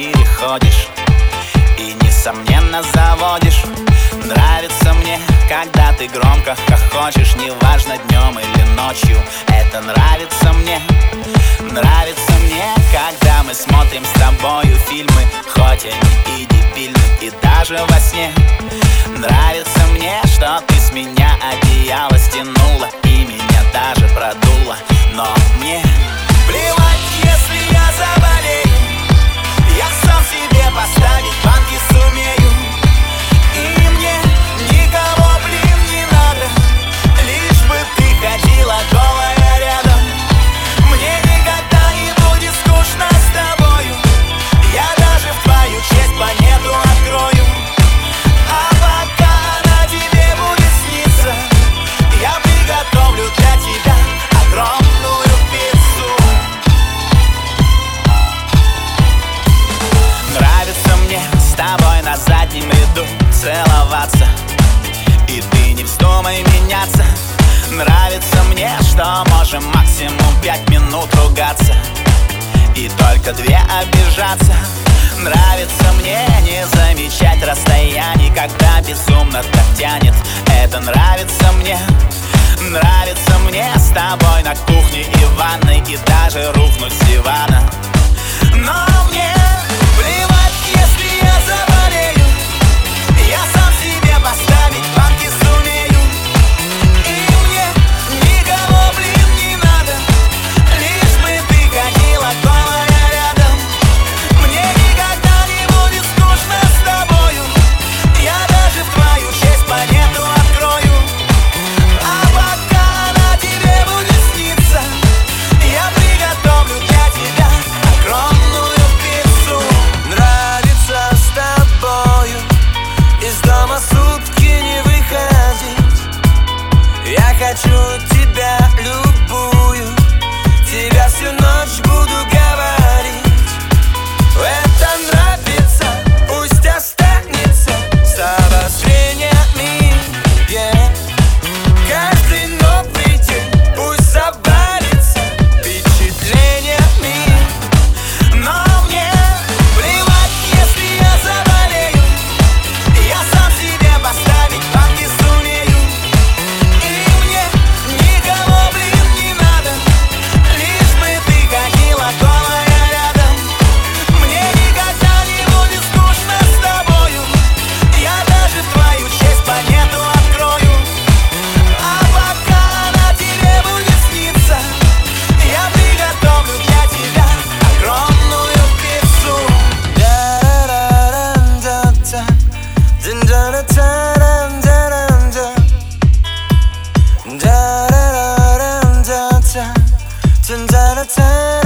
квартире ходишь И несомненно заводишь. Нравится мне, когда ты громко хохочешь Неважно днем или ночью. Это нравится мне Нравится мне, когда мы смотрим с тобою фильмы Хоть они и дебильны, и даже во сне. Нравится мне, что ты с меня одеяло стянула меняться Нравится мне, что можем максимум пять минут ругаться. И только две обижаться. Нравится мне не замечать расстояние Когда безумно так тянет. Это нравится мне. Нравится мне с тобой на кухне и ванной И даже рухнуть out.